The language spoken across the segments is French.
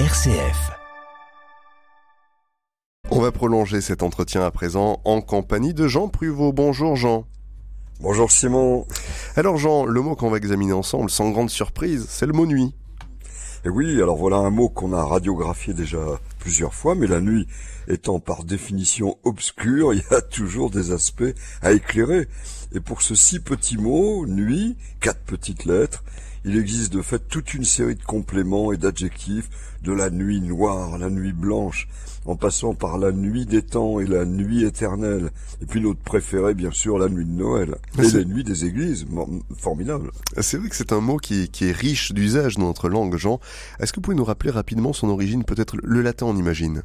RCF. On va prolonger cet entretien à présent en compagnie de Jean Pruvot. Bonjour Jean. Bonjour Simon. Alors Jean, le mot qu'on va examiner ensemble, sans grande surprise, c'est le mot nuit. Et oui, alors voilà un mot qu'on a radiographié déjà plusieurs fois, mais la nuit étant par définition obscure, il y a toujours des aspects à éclairer. Et pour ce si petit mot, nuit, quatre petites lettres, il existe de fait toute une série de compléments et d'adjectifs de la nuit noire, la nuit blanche, en passant par la nuit des temps et la nuit éternelle, et puis notre préféré bien sûr la nuit de Noël, et la nuit des églises, formidable. C'est vrai que c'est un mot qui, qui est riche d'usage dans notre langue, Jean. Est-ce que vous pouvez nous rappeler rapidement son origine, peut-être le latin on imagine?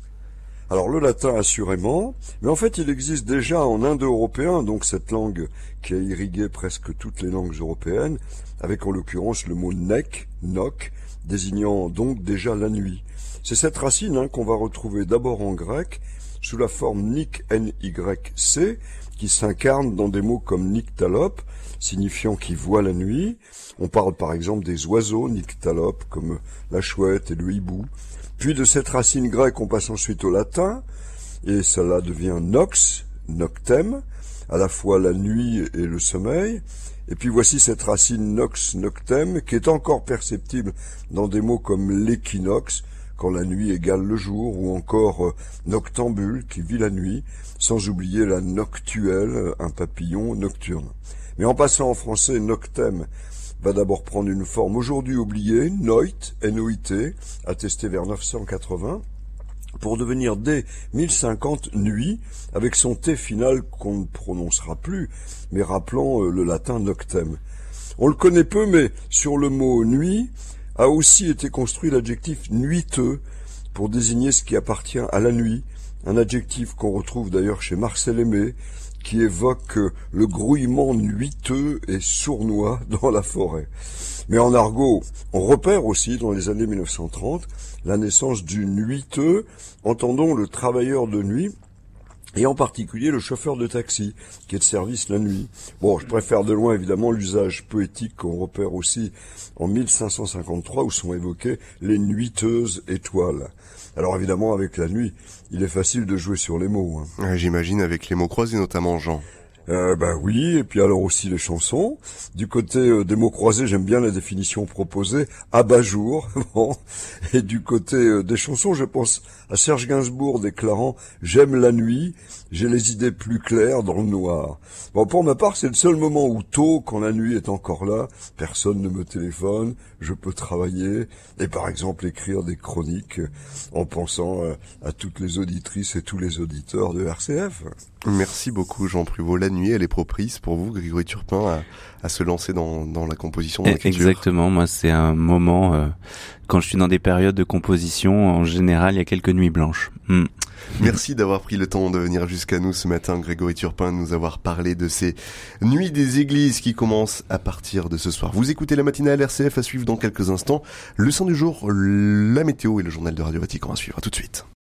Alors le latin assurément, mais en fait il existe déjà en indo-européen, donc cette langue qui a irrigué presque toutes les langues européennes, avec en l'occurrence le mot nek, nok, désignant donc déjà la nuit. C'est cette racine hein, qu'on va retrouver d'abord en grec, sous la forme n-y-c, qui s'incarne dans des mots comme nyctalope, signifiant qui voit la nuit. On parle par exemple des oiseaux nyctalopes, comme la chouette et le hibou. Puis de cette racine grecque, on passe ensuite au latin, et cela devient nox, noctem, à la fois la nuit et le sommeil. Et puis voici cette racine nox, noctem, qui est encore perceptible dans des mots comme l'équinoxe, quand la nuit égale le jour, ou encore euh, noctambule, qui vit la nuit, sans oublier la noctuelle, un papillon nocturne. Mais en passant en français, noctem va d'abord prendre une forme aujourd'hui oubliée, Noit, N-O-I-T, attesté vers 980, pour devenir dès 1050 nuit, avec son T final qu'on ne prononcera plus, mais rappelant euh, le latin noctem. On le connaît peu, mais sur le mot nuit a aussi été construit l'adjectif nuiteux pour désigner ce qui appartient à la nuit, un adjectif qu'on retrouve d'ailleurs chez Marcel Aimé, qui évoque le grouillement nuiteux et sournois dans la forêt. Mais en argot, on repère aussi dans les années 1930 la naissance du nuiteux, entendons le travailleur de nuit, et en particulier le chauffeur de taxi, qui est de service la nuit. Bon, je préfère de loin évidemment l'usage poétique qu'on repère aussi en 1553 où sont évoquées les nuiteuses étoiles. Alors évidemment, avec la nuit, il est facile de jouer sur les mots. Hein. J'imagine avec les mots croisés notamment, Jean. Euh, bah oui, et puis alors aussi les chansons. Du côté euh, des mots croisés, j'aime bien la définition proposée, abat-jour. bon. Et du côté euh, des chansons, je pense à Serge Gainsbourg déclarant « J'aime la nuit, j'ai les idées plus claires dans le noir ». Bon, pour ma part, c'est le seul moment où tôt, quand la nuit est encore là, personne ne me téléphone, je peux travailler et par exemple écrire des chroniques en pensant à toutes les auditrices et tous les auditeurs de RCF. Merci beaucoup Jean nuit, elle est propice pour vous, Grégory Turpin, à, se lancer dans, la composition, dans Exactement, moi c'est un moment, euh, quand je suis dans des périodes de composition, en général il y a quelques nuits blanches. Hmm. Merci d'avoir pris le temps de venir jusqu'à nous ce matin, Grégory Turpin, de nous avoir parlé de ces nuits des églises qui commencent à partir de ce soir. Vous écoutez la matinale RCF à suivre dans quelques instants. Le son du jour, la météo et le journal de Radio Vatican à suivre. À tout de suite.